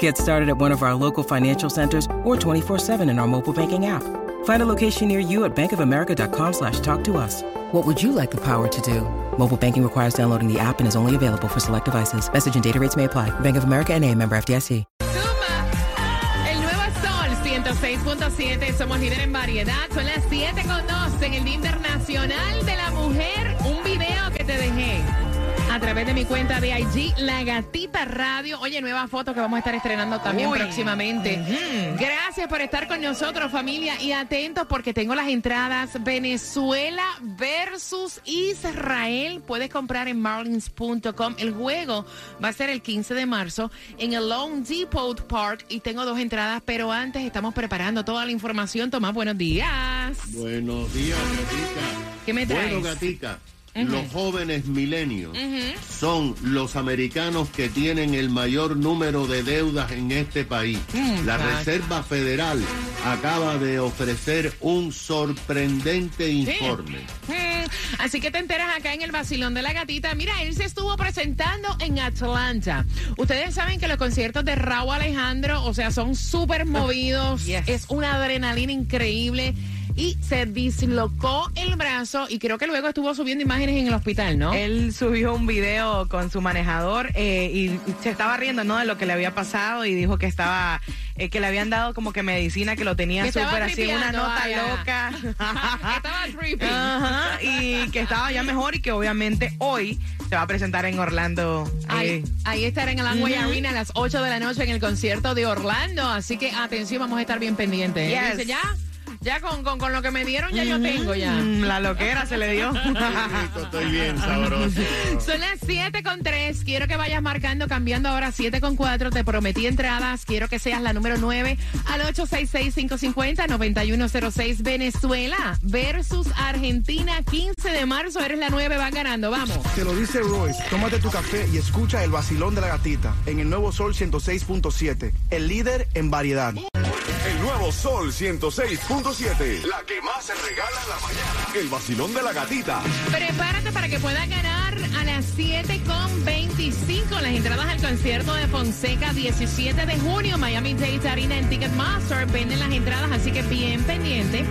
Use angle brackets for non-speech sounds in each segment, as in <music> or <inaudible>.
Get started at one of our local financial centers or 24-7 in our mobile banking app. Find a location near you at bankofamerica.com slash talk to us. What would you like the power to do? Mobile banking requires downloading the app and is only available for select devices. Message and data rates may apply. Bank of America and a member FDIC. Zumba. Ah, el nuevo Sol 106.7. Somos líder en variedad. Son las 7 con 2 en el Día Internacional de la Mujer. Un video que te dejé a través de mi cuenta de IG, La Gatita Radio. Oye, nueva foto que vamos a estar estrenando también Uy. próximamente. Gracias por estar con nosotros, familia, y atentos porque tengo las entradas Venezuela versus Israel. Puedes comprar en marlins.com. El juego va a ser el 15 de marzo en el Lone Depot Park y tengo dos entradas, pero antes estamos preparando toda la información. Tomás, buenos días. Buenos días, Gatica. ¿Qué me traes? Bueno, Gatica, los jóvenes milenios son los americanos que tienen el mayor número de deudas en este país. Mm, La. Reserva Federal acaba de ofrecer un sorprendente informe. Mm, Así que te enteras acá en el vacilón de la gatita. Mira, él se estuvo presentando en Atlanta. Ustedes saben que los conciertos de Raúl Alejandro, o sea, son súper movidos. Yes. Es una adrenalina increíble. Y se dislocó el brazo y creo que luego estuvo subiendo imágenes en el hospital, ¿no? Él subió un video con su manejador eh, y se estaba riendo ¿no? de lo que le había pasado y dijo que estaba eh, que le habían dado como que medicina que lo tenía súper así una nota vaya. loca. <laughs> Estaba tripping. Ajá, y que estaba ya mejor y que obviamente hoy se va a presentar en Orlando. Ahí, eh, ahí estará en el Amway Ujú. Arena a las 8 de la noche en el concierto de Orlando. Así que atención, vamos a estar bien pendientes. Yes. Dice, ya, ya con, con, con lo que me dieron, ya yo tengo ya. mm, la loquera se le dio. <laughs> Rico, estoy bien sabroso. Son las 7 con 3. Quiero que vayas marcando, cambiando ahora 7 con 4. Te prometí entradas. Quiero que seas la número 9 al 866-550-9106. Venezuela versus Argentina. 15 de marzo. Eres la 9. Van ganando. Vamos. Te lo dice Royce, tómate tu café y escucha el vacilón de la gatita en el nuevo Sol 106.7, el líder en variedad. El nuevo Sol 106.7. La que más se regala en la mañana. El vacilón de la gatita. Prepárate para que puedas ganar a las 7 con 25 las entradas al concierto de Fonseca 17 de junio, Miami Dade Arena en Ticketmaster. Venden las entradas, así que bien pendiente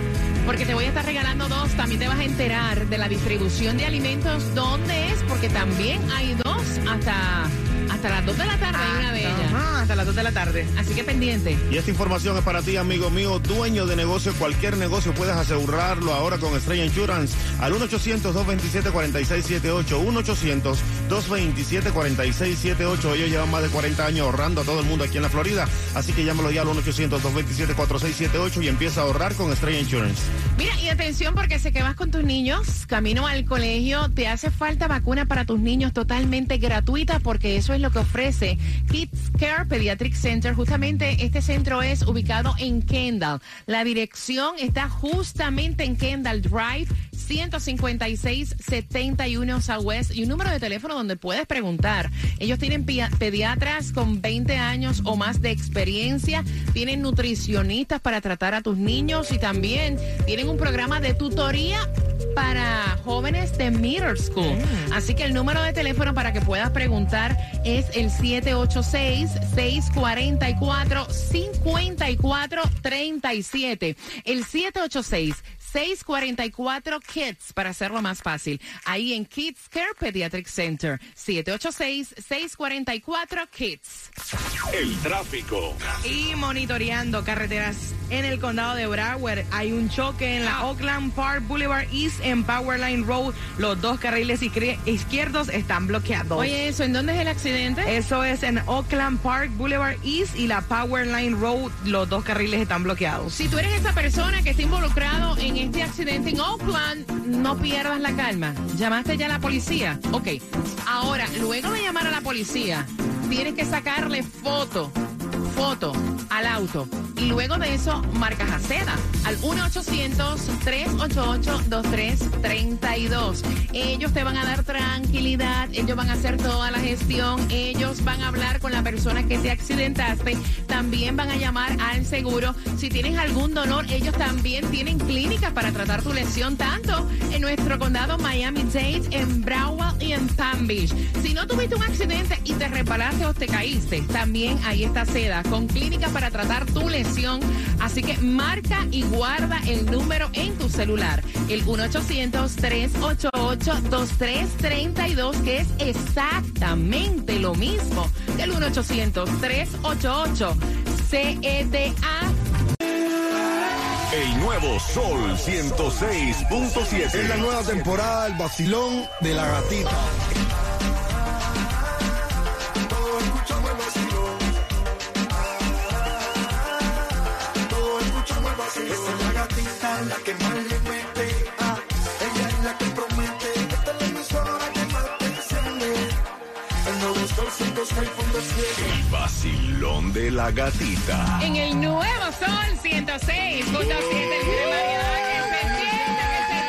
porque te voy a estar regalando dos. También te vas a enterar de la distribución de alimentos. ¿Dónde es? Porque también hay dos hasta, hasta las 2 de la tarde. Hay una de ellas. Ajá, hasta las 2 de la tarde. Así que pendiente. Y esta información es para ti, amigo mío, dueño de negocio. Cualquier negocio puedes asegurarlo ahora con Estrella Insurance al 1-800-227-4678. 1-800-227-4678. Ellos llevan más de 40 años ahorrando a todo el mundo aquí en la Florida. Así que llámalo ya al 1-800-227-4678 y empieza a ahorrar con Estrella Insurance. Mira, y atención porque sé que vas con tus niños camino al colegio, te hace falta vacuna para tus niños totalmente gratuita porque eso es lo que ofrece Kids Care Pediatric Center. Justamente este centro es ubicado en Kendall. La dirección está justamente en Kendall Drive. 156-71 Southwest y un número de teléfono donde puedes preguntar. Ellos tienen pediatras con 20 años o más de experiencia, tienen nutricionistas para tratar a tus niños y también tienen un programa de tutoría para jóvenes de middle school. Así que el número de teléfono para que puedas preguntar es el 786-644-5437. El 786 644 Kids para hacerlo más fácil. Ahí en Kids Care Pediatric Center. 786-644 Kids. El tráfico. Y monitoreando carreteras en el condado de Broward, hay un choque en la Oakland Park Boulevard East en Powerline Road. Los dos carriles izquie- izquierdos están bloqueados. Oye, eso, ¿en dónde es el accidente? Eso es en Oakland Park Boulevard East y la Powerline Road. Los dos carriles están bloqueados. Si tú eres esa persona que está involucrado en este accidente en Oakland, no pierdas la calma. ¿Llamaste ya a la policía? Ok. Ahora, luego de llamar a la policía, tienes que sacarle foto. foto al auto y luego de eso marcas a seda al 1-800-388-2332. Ellos te van a dar tranquilidad, ellos van a hacer toda la gestión, ellos van a hablar con la persona que te accidentaste, también van a llamar al seguro. Si tienes algún dolor, ellos también tienen clínicas para tratar tu lesión, tanto en nuestro condado Miami-Dade, en Broward y en Palm Beach. Si no tuviste un accidente y te reparaste o te caíste, también ahí está Seda, con clínicas para tratar tu lesión. Así que marca y guarda el número en tu celular, el 1-800-388-2332, que es exactamente lo mismo que el 1-800-388-CEDA. El nuevo Sol 106.7. Es la nueva temporada del vacilón de la gatita. La que más le mete. Ah, ella es la que promete. Esta es la emisora que más te enciende. El nuevo Sol 106.7. El vacilón de la gatita. En el nuevo Sol 106.7, el variedad que se sienta, que se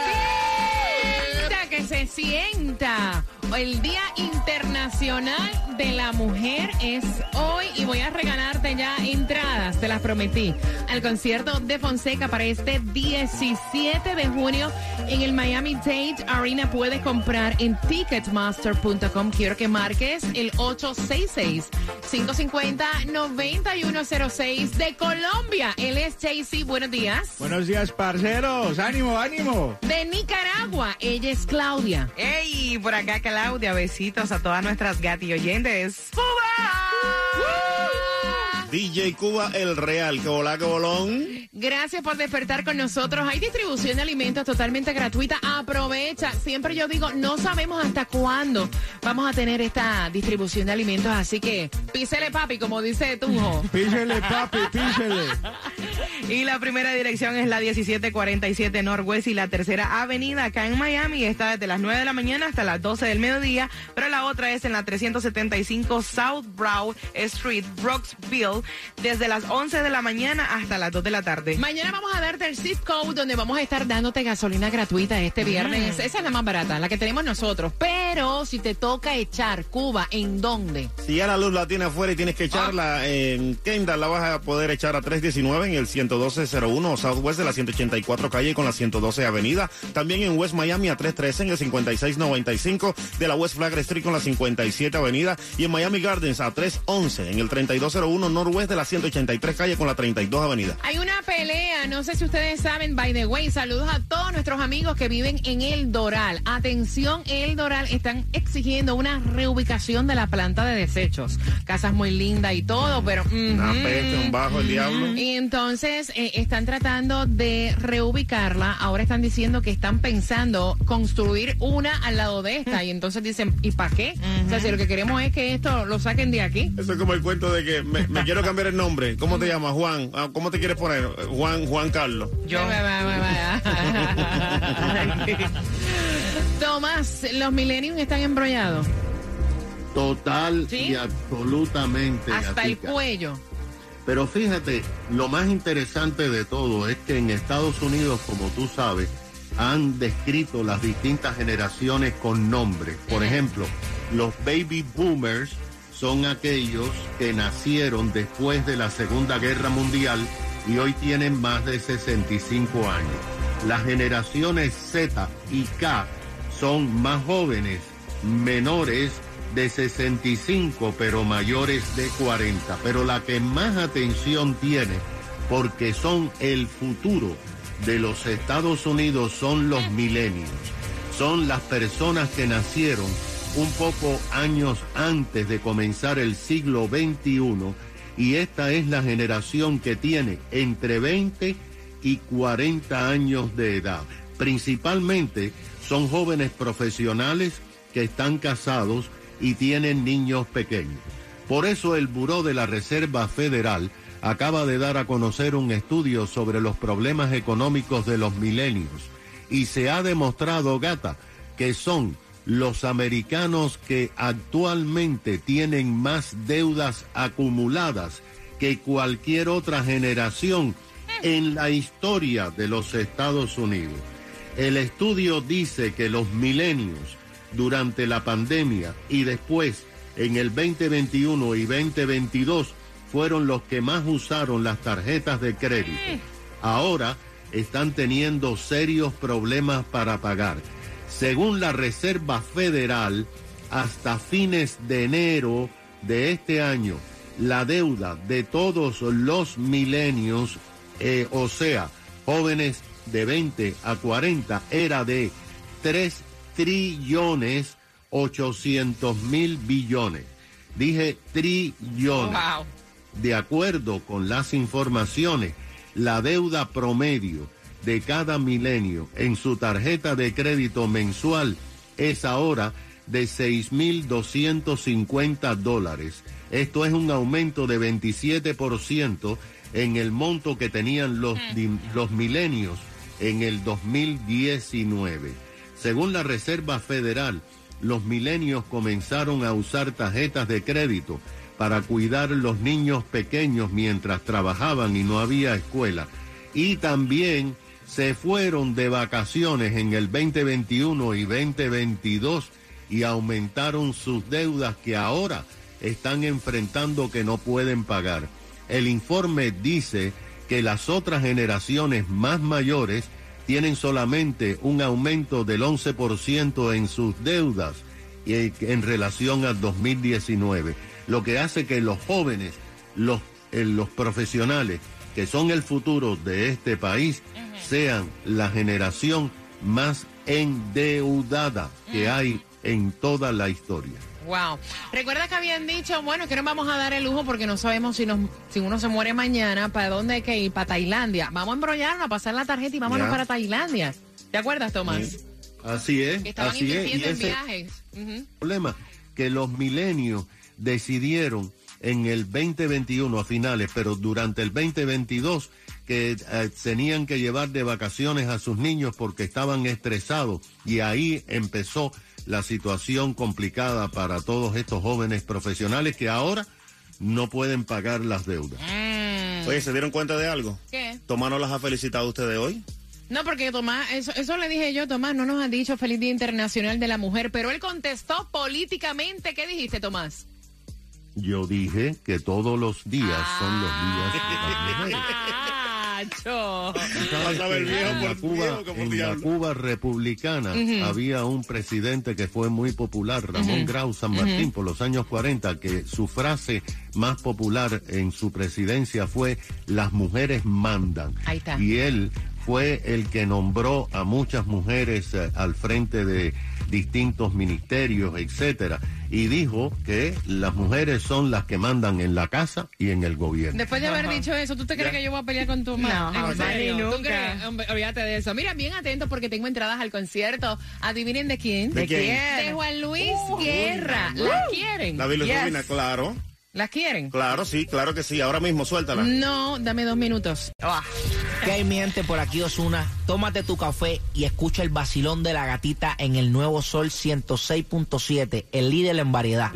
sienta, que se sienta. El Día Internacional de la Mujer es hoy y voy a regalarte ya entradas, te las prometí, al concierto de Fonseca para este 17 de junio en el Miami Dade Arena. Puedes comprar en ticketmaster.com. Quiero que marques el 866-550-9106 de Colombia. Él es JC. Buenos días. Buenos días, parceros. Ánimo, ánimo. De Nicaragua, ella es Claudia. ¡Ey! Por acá, Claudia. Besitos a todas nuestras gati oyentes. DJ Cuba El Real, que volá, que bolón. Gracias por despertar con nosotros. Hay distribución de alimentos totalmente gratuita. Aprovecha. Siempre yo digo, no sabemos hasta cuándo vamos a tener esta distribución de alimentos. Así que písele, papi, como dice Tujo. <laughs> Písele, papi, písele. <laughs> Y la primera dirección es la 1747 Northwest y la tercera avenida acá en Miami. Está desde las 9 de la mañana hasta las 12 del mediodía. Pero la otra es en la 375 South Broad Street, Brooksville, desde las 11 de la mañana hasta las 2 de la tarde. Mañana vamos a darte el zip code donde vamos a estar dándote gasolina gratuita este viernes. Esa es la más barata, la que tenemos nosotros. Pero si te toca echar Cuba, ¿en dónde? Si ya la luz la tienes afuera y tienes que echarla en Kendall, la vas a poder echar a 319 en el 11201 Southwest de la 184 calle con la 112 avenida. También en West Miami a 313 en el 5695 de la West Flagler Street con la 57 avenida. Y en Miami Gardens a 311 en el 3201 Northwest de la 183 calle con la 32 avenida. Hay una pelea, no sé si ustedes saben, by the way, saludos a todos nuestros amigos que viven en El Doral. Atención, El Doral están exigiendo una reubicación de la planta de desechos. Casas muy lindas y todo, pero... Una peste, un bajo, el diablo. Y entonces eh, están tratando de reubicarla. Ahora están diciendo que están pensando construir una al lado de esta. Y entonces dicen, ¿y para qué? O sea, si lo que queremos es que esto lo saquen de aquí. Eso es como el cuento de que me, me <laughs> quiero cambiar el nombre. ¿Cómo te llamas, Juan? Ah, ¿Cómo te quieres poner? Juan, Juan Carlos. Yo. <laughs> Tomás, los millennials están embrollados Total ¿Sí? y absolutamente. hasta el cuello. Pero fíjate, lo más interesante de todo es que en Estados Unidos, como tú sabes, han descrito las distintas generaciones con nombres. Por ejemplo, los baby boomers son aquellos que nacieron después de la Segunda Guerra Mundial y hoy tienen más de 65 años. Las generaciones Z y K son más jóvenes, menores de 65, pero mayores de 40. Pero la que más atención tiene, porque son el futuro de los Estados Unidos, son los milenios. Son las personas que nacieron un poco años antes de comenzar el siglo XXI y esta es la generación que tiene entre 20 y 40 años de edad. Principalmente son jóvenes profesionales que están casados y tienen niños pequeños. Por eso el Buró de la Reserva Federal acaba de dar a conocer un estudio sobre los problemas económicos de los milenios y se ha demostrado, gata, que son los americanos que actualmente tienen más deudas acumuladas que cualquier otra generación en la historia de los Estados Unidos. El estudio dice que los milenios durante la pandemia y después en el 2021 y 2022 fueron los que más usaron las tarjetas de crédito. Ahora están teniendo serios problemas para pagar. Según la Reserva Federal, hasta fines de enero de este año, la deuda de todos los milenios, eh, o sea, jóvenes de 20 a 40, era de 3 trillones 800 mil billones. Dije trillones. Wow. De acuerdo con las informaciones, la deuda promedio de cada milenio en su tarjeta de crédito mensual es ahora de 6.250 dólares. Esto es un aumento de 27% en el monto que tenían los, di- los milenios en el 2019. Según la Reserva Federal, los milenios comenzaron a usar tarjetas de crédito para cuidar los niños pequeños mientras trabajaban y no había escuela. Y también se fueron de vacaciones en el 2021 y 2022 y aumentaron sus deudas que ahora están enfrentando que no pueden pagar. El informe dice que las otras generaciones más mayores tienen solamente un aumento del 11% en sus deudas en relación al 2019, lo que hace que los jóvenes, los, eh, los profesionales, que son el futuro de este país, sean la generación más endeudada que hay en toda la historia. Wow. Recuerda que habían dicho, bueno, que no vamos a dar el lujo porque no sabemos si nos, si uno se muere mañana, para dónde hay que ir, para Tailandia. Vamos a embrollarnos, a pasar la tarjeta y vámonos Ya. para Tailandia. ¿Te acuerdas, Tomás? Así es, Que estaban así es. Y invirtiendo en viajes. Ujú. problema que los milenios decidieron en el 2021 a finales, pero durante el 2022 que eh, tenían que llevar de vacaciones a sus niños porque estaban estresados y ahí empezó la situación complicada para todos estos jóvenes profesionales que ahora no pueden pagar las deudas. Oye, ¿se dieron cuenta de algo? ¿Qué? ¿Tomás no las ha felicitado ustedes hoy? No, porque Tomás, eso, eso le dije yo, Tomás, no nos han dicho Feliz Día Internacional de la Mujer, pero él contestó políticamente. ¿Qué dijiste, Tomás? Yo dije que todos los días son los días de las en la en. Cuba republicana había un presidente que fue muy popular, Ramón Grau San Martín, por los años 40, que su frase más popular en su presidencia fue las mujeres mandan. Ahí está. Y él fue el que nombró a muchas mujeres eh, al frente de distintos ministerios, etcétera, y dijo que las mujeres son las que mandan en la casa y en el gobierno. Después de haber dicho eso, ¿tú te crees que yo voy a pelear con tu mamá? No, ¿En serio? ni ¿Tú nunca. crees? Hombre, olvídate de eso. Mira, bien atentos porque tengo entradas al concierto. Adivinen de quién. ¿De quién? De Juan Luis Guerra. ¿Las quieren? La bilirrubina, Yes. claro. ¿Las quieren? Claro, sí, claro que sí. Ahora mismo, suéltala. No, dame dos minutos. ¿Qué hay, mi gente? Por aquí, Osuna. Tómate tu café y escucha el vacilón de la gatita en el nuevo Sol 106.7, el líder en variedad.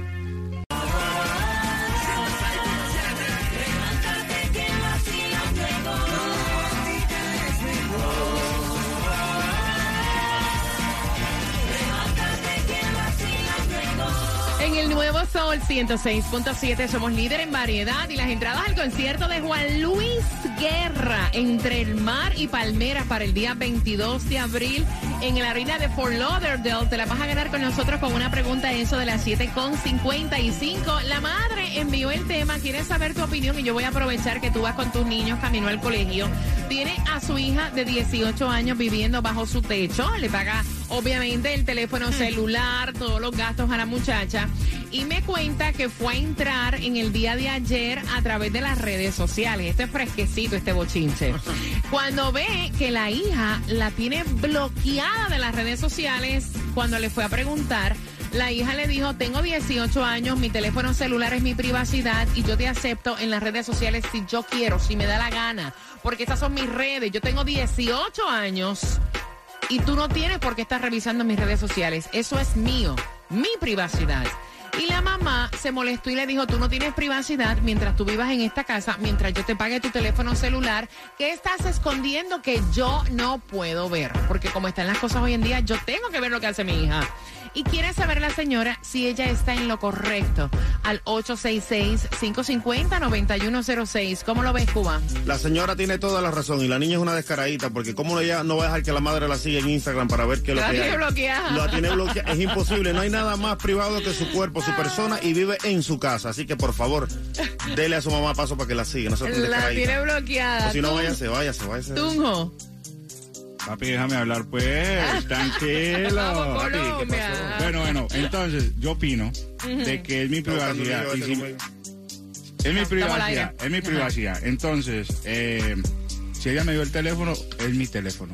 Sol 106.7 somos líder en variedad y las entradas al concierto de Juan Luis Guerra entre el mar y palmeras para el día 22 de abril en la arena de Fort Lauderdale. Te la vas a ganar con nosotros con una pregunta eso de las 7.55. La madre envió el tema, quiere saber tu opinión y yo voy a aprovechar que tú vas con tus niños camino al colegio. Tiene a su hija de 18 años viviendo bajo su techo, le paga obviamente el teléfono celular, todos los gastos a la muchacha. Y me cuenta que fue a entrar en el día de ayer a través de las redes sociales. Este es fresquecito, este bochinche. Cuando ve que la hija la tiene bloqueada de las redes sociales, cuando le fue a preguntar, la hija le dijo, tengo 18 años, mi teléfono celular es mi privacidad y yo te acepto en las redes sociales si yo quiero, si me da la gana, porque estas son mis redes. Yo tengo 18 años y tú no tienes por qué estar revisando mis redes sociales. Eso es mío, mi privacidad. Y la mamá se molestó y le dijo, tú no tienes privacidad mientras tú vivas en esta casa, mientras yo te pague tu teléfono celular. ¿Qué estás escondiendo que yo no puedo ver? Porque como están las cosas hoy en día, yo tengo que ver lo que hace mi hija. Y quiere saber la señora si ella está en lo correcto. Al 866-550-9106. ¿Cómo lo ves, Cuba? La señora tiene toda la razón y la niña es una descaradita porque cómo ella no va a dejar que la madre la siga en Instagram para ver qué es lo La que tiene hay. bloqueada. La tiene <laughs> bloqueada. Es imposible. No hay nada más privado que su cuerpo, su persona y vive en su casa. Así que por favor, dele a su mamá paso para que la siga. No tan La tiene bloqueada. O si no, váyase, váyase, váyase. Tunjo. Papi, déjame hablar, pues. Tranquilo. Vamos, papi. Colombia. Bueno, bueno, entonces yo opino de que es mi privacidad. y si- es mi privacidad, es mi privacidad. Entonces, eh, si ella me dio el teléfono, es mi teléfono.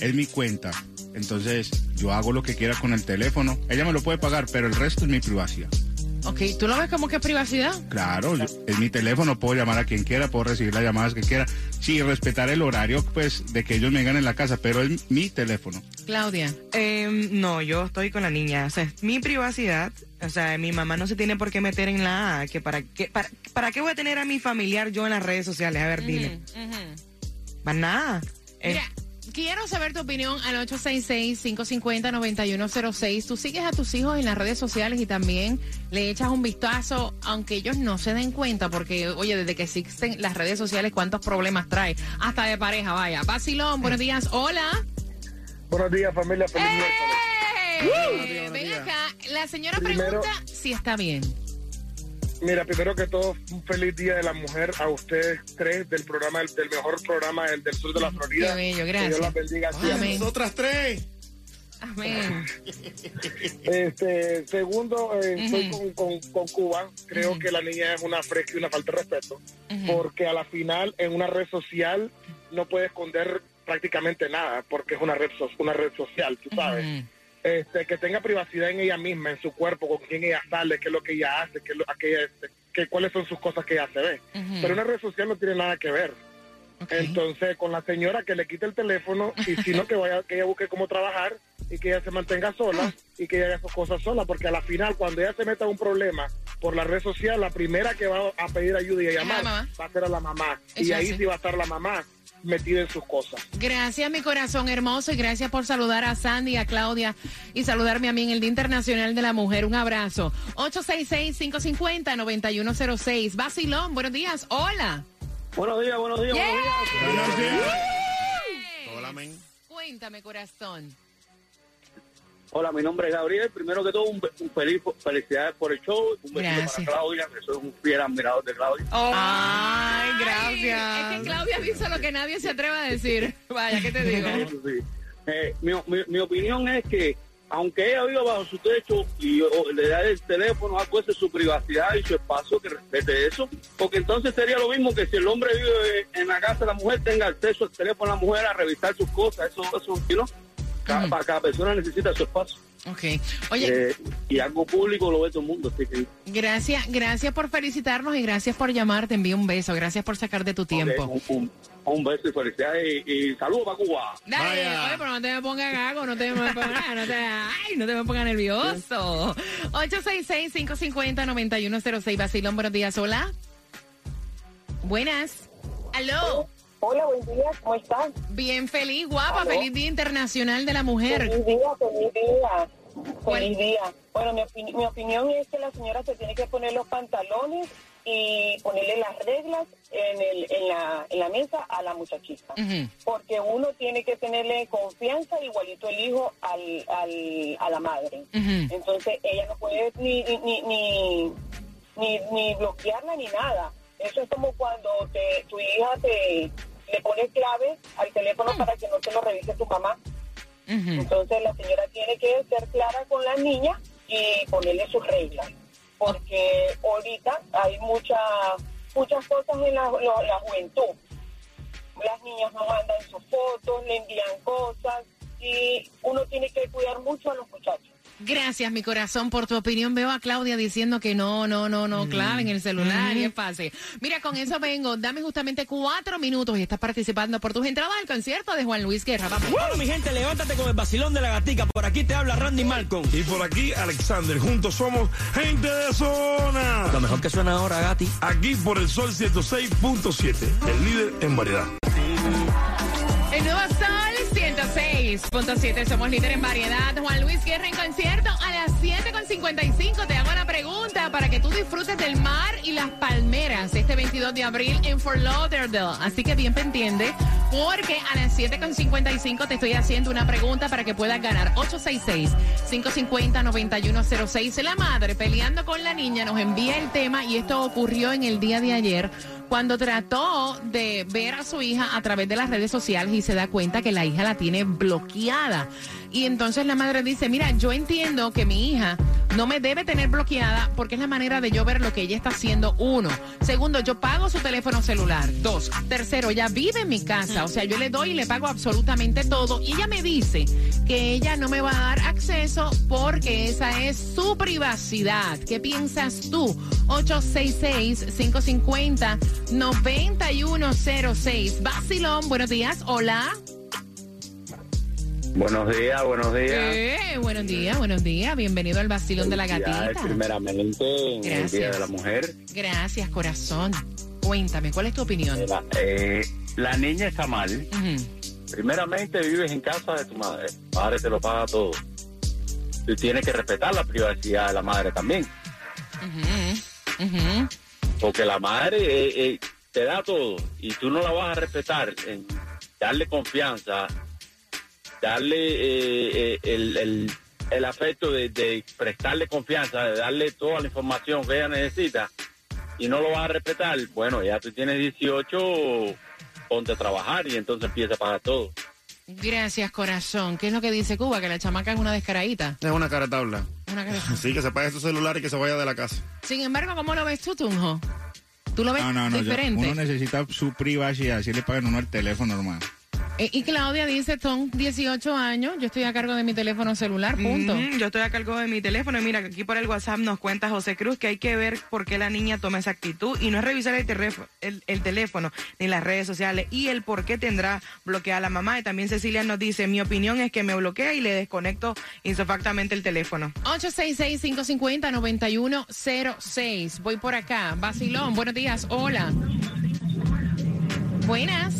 Es mi cuenta. Entonces, yo hago lo que quiera con el teléfono. Ella me lo puede pagar, pero el resto es mi privacidad. Ok, ¿tú lo ves como que es privacidad? Claro, yo- es mi teléfono, puedo llamar a quien quiera, puedo recibir las llamadas que quiera. Sí, respetar el horario, pues, de que ellos me ganen la casa, pero es mi teléfono. Claudia. Eh, no, yo estoy con la niña. O sea, es mi privacidad. O sea, mi mamá no se tiene por qué meter en la A, que para qué, para, ¿para qué voy a tener a mi familiar yo en las redes sociales? A ver, dile. Más nada. Eh, Mira, quiero saber tu opinión al 866-550-9106. Tú sigues a tus hijos en las redes sociales y también le echas un vistazo, aunque ellos no se den cuenta, porque, oye, desde que existen las redes sociales, cuántos problemas trae. Hasta de pareja, vaya. Basilón, buenos días. Hola. Buenos días, familia. Feliz. ¡Eh! Ven acá. La señora Primero- pregunta si está bien. Mira, primero que todo, un feliz Día de la Mujer a ustedes tres del programa, del, del mejor programa del, del sur de la Florida. Qué bello, Que gracias. Dios las bendiga siempre. Amén. Nosotras tres. Amén. Este, segundo, eh, estoy con, con, con Cuba. Creo que la niña es una fresca y una falta de respeto. Porque a la final, en una red social, no puede esconder prácticamente nada, porque es una red, so- una red social, tú sabes. Este, que tenga privacidad en ella misma, en su cuerpo, con quién ella sale, qué es lo que ella hace, qué es lo, a qué ella- este, que, cuáles son sus cosas que ella se ve. Pero una red social no tiene nada que ver. Entonces, con la señora que le quite el teléfono y si no, que vaya que ella busque cómo trabajar y que ella se mantenga sola y que ella haga sus cosas sola, porque a la final, cuando ella se meta en un problema por la red social, la primera que va a pedir ayuda y a llamar va a ser a la mamá. Eso y ahí sí va a estar la mamá metida en sus cosas. Gracias, mi corazón hermoso, y gracias por saludar a Sandy, a Claudia y saludarme a mí en el Día Internacional de la Mujer. Un abrazo. 866-550-9106. Basilón, buenos días. Hola. Buenos días, buenos días, Yeah. Buenos días. Hola, men. Cuéntame, corazón. Hola, mi nombre es Gabriel. Primero que todo, un, un feliz felicidades por el show. Un besito Gracias. para Claudia, que soy un fiel admirador de Claudia. Ay, gracias. Es que Claudia dice lo que nadie se atreve a decir. <laughs> Vaya, ¿qué te digo? Sí. Eh, mi, mi- mi opinión es que, aunque ella viva bajo su techo y o, le da el teléfono, acueste su privacidad y su espacio, que respete eso. Porque entonces sería lo mismo que si el hombre vive en la casa de la mujer, tenga acceso al teléfono de la mujer a revisar sus cosas. Eso, eso, ¿no? Cada, para cada persona necesita su espacio. Ok. Oye, Eh, y algo público lo ve todo el mundo. Así que. gracias, gracias por felicitarnos y gracias por llamar. Te envío un beso. Gracias por sacar de tu tiempo. Un, un- un beso y felicidades y, y saludos para Cuba. Dale, Vaya. oye, pero no te me pongas gago, no te me pongas, no te, ay, no te me pongas nervioso. 866-550-9106, Basilón, buenos días, hola. Buenas. Aló. Hola, buen día, ¿cómo estás? Bien feliz, guapa, Aló. feliz Día Internacional de la Mujer. Feliz día, feliz día. Feliz día. Bueno, mi, opini- mi opinión es que la señora se tiene que poner los pantalones y ponerle las reglas en, el, en, la, en la mesa a la muchachita. Porque uno tiene que tenerle confianza igualito el hijo al, al, a la madre. Entonces ella no puede ni, ni, ni, ni, ni, ni bloquearla ni nada. Eso es como cuando te, tu hija te le pone clave al teléfono para que no te lo revise tu mamá. Entonces la señora tiene que ser clara con la niña y ponerle sus reglas. Porque ahorita hay mucha, muchas cosas en la, lo- la juventud. Las niñas no mandan sus fotos, le envían cosas y uno tiene que cuidar mucho a los muchachos. Gracias, mi corazón, por tu opinión. Veo a Claudia diciendo que no, no, no, Mm. no, clave en el celular y es fácil. Mira, con eso vengo. Dame justamente cuatro minutos y estás participando por tus entradas al concierto de Juan Luis Guerra. Vamos. Bueno, mi gente, levántate con el vacilón de la gatica. Por aquí te habla Randy Malcolm. Y por aquí, Alexander. Juntos somos gente de zona. Lo mejor que suena ahora, Gati. Aquí por el Sol 106.7, el líder en variedad. El nuevo Sol 106.7. Somos líder en variedad. Juan Luis Guerra en concierto a las 7.55. Te hago la pregunta para que tú disfrutes del mar y las palmeras este 22 de abril en Fort Lauderdale. Así que bien pendiente porque a las 7.55 te estoy haciendo una pregunta para que puedas ganar 866-550-9106. La madre peleando con la niña nos envía el tema y esto ocurrió en el día de ayer cuando trató de ver a su hija a través de las redes sociales y se da cuenta que la hija la tiene bloqueada. Y entonces la madre dice, mira, yo entiendo que mi hija no me debe tener bloqueada porque es la manera de yo ver lo que ella está haciendo. Uno. Segundo, yo pago su teléfono celular. Dos. Tercero, ella vive en mi casa. O sea, yo le doy y le pago absolutamente todo. Y ella me dice que ella no me va a dar acceso porque esa es su privacidad. ¿Qué piensas tú? 866-550-9106. Basilón, buenos días. Hola. Buenos días, buenos días. Eh, buenos días, buenos días. Bienvenido al Basilón de la Gatita. Primeramente, en el. Día de la Mujer. Gracias, corazón. Cuéntame, ¿cuál es tu opinión? Mira, eh, la niña está mal. Ujú. Primeramente, vives en casa de tu madre. Tu madre te lo paga todo. Tú tienes que respetar la privacidad de la madre también. Porque la madre eh, eh, te da todo y tú no la vas a respetar. en darle confianza, darle eh, eh, el, el- el afecto de, de prestarle confianza, de darle toda la información que ella necesita y no lo vas a respetar. Bueno, ya tú tienes 18, ponte a trabajar y entonces empieza a pagar todo. Gracias, corazón. ¿Qué es lo que dice Cuba? Que la chamaca es una descaradita. Es una cara tabla. Una cara- <laughs> Sí, que se pague su celular y que se vaya de la casa. Sin embargo, ¿cómo lo ves tú, Tunjo? ¿Tú lo ves No, no, no. yo- diferente? uno necesita su privacidad. Si le pagan uno el teléfono, hermano. Eh, y Claudia dice, son 18 años, yo estoy a cargo de mi teléfono celular, punto. Mm, yo estoy a cargo de mi teléfono y mira, aquí por el WhatsApp nos cuenta José Cruz que hay que ver por qué la niña toma esa actitud y no es revisar el, teléfono, el, el teléfono ni las redes sociales y el por qué tendrá bloqueada la mamá. Y también Cecilia nos dice, mi opinión es que me bloquea y le desconecto insofactamente el teléfono. 866-550-9106. Voy por acá. Basilón, buenos días. Hola. Buenas.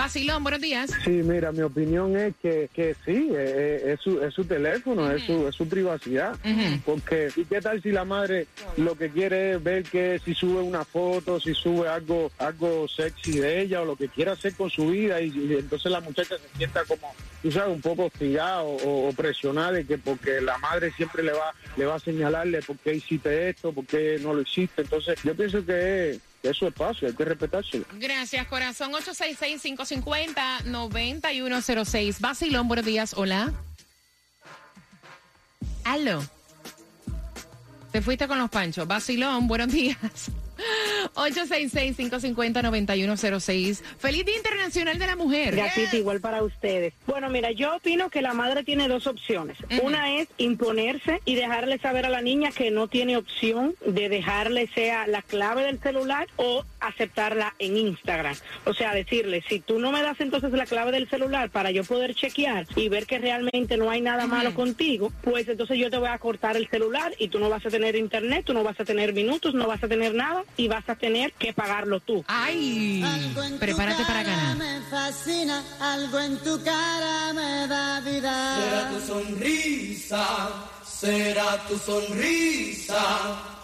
Basilón, buenos días. Sí, mira, mi opinión es que, que sí, eh, eh, es, su, es su teléfono, es, su, es su privacidad. Porque, ¿y qué tal si la madre lo que quiere es ver que si sube una foto, si sube algo algo sexy de ella o lo que quiera hacer con su vida y, y entonces la muchacha se sienta como, tú sabes, un poco hostigada o, o presionada de que porque la madre siempre le va le va a señalarle por qué hiciste esto, por qué no lo hiciste. Entonces, yo pienso que es, que es su espacio, hay que respetárselo. Gracias, corazón. 866-550-9106. Basilón, buenos días. Hola. Aló. Te fuiste con los panchos. Basilón, buenos días. 866-550-9106. Feliz Día Internacional de la Mujer. Gatita, igual para ustedes. Bueno, mira, yo opino que la madre tiene dos opciones. Una es imponerse y dejarle saber a la niña que no tiene opción de dejarle sea la clave del celular o aceptarla en Instagram. O sea, decirle, si tú no me das entonces la clave del celular para yo poder chequear y ver que realmente no hay nada malo contigo, pues entonces yo te voy a cortar el celular y tú no vas a tener internet, tú no vas a tener minutos, no vas a tener nada y vas a tener que pagarlo tú. Ay, prepárate para ganar. Me fascina, algo en tu cara me da vida. Será tu sonrisa, será tu sonrisa.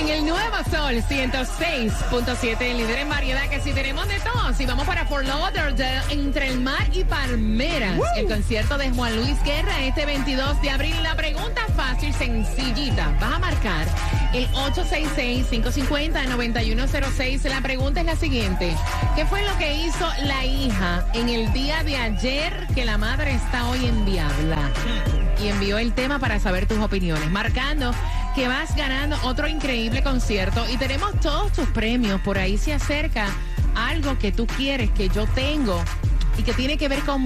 En el Nuevo Sol 106.7, el líder en variedad, que si tenemos de todo, si vamos para Fort Lauderdale, entre el mar y palmeras, el concierto de Juan Luis Guerra este 22 de abril. La pregunta fácil, sencillita, vas a marcar el 866-550-9106. La pregunta es la siguiente, ¿qué fue lo que hizo la hija en el día de ayer que la madre está hoy en Diabla? y envió el tema para saber tus opiniones, marcando que vas ganando otro increíble concierto y tenemos todos tus premios. Por ahí se acerca algo que tú quieres que yo tengo y que tiene que ver con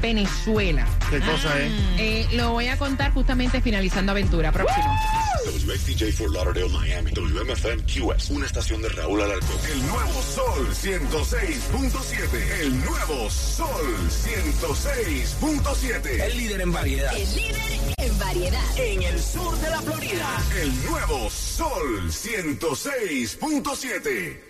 Venezuela. ¿Qué cosa es? Eh, lo voy a contar justamente finalizando aventura. Próximo. WXTJ for Lauderdale, Miami. WMFM QS. Una estación de Raúl Alarcón. El nuevo Sol 106.7. El nuevo Sol 106.7. El líder en variedad. El líder en variedad. En el sur de la Florida. El nuevo Sol 106.7.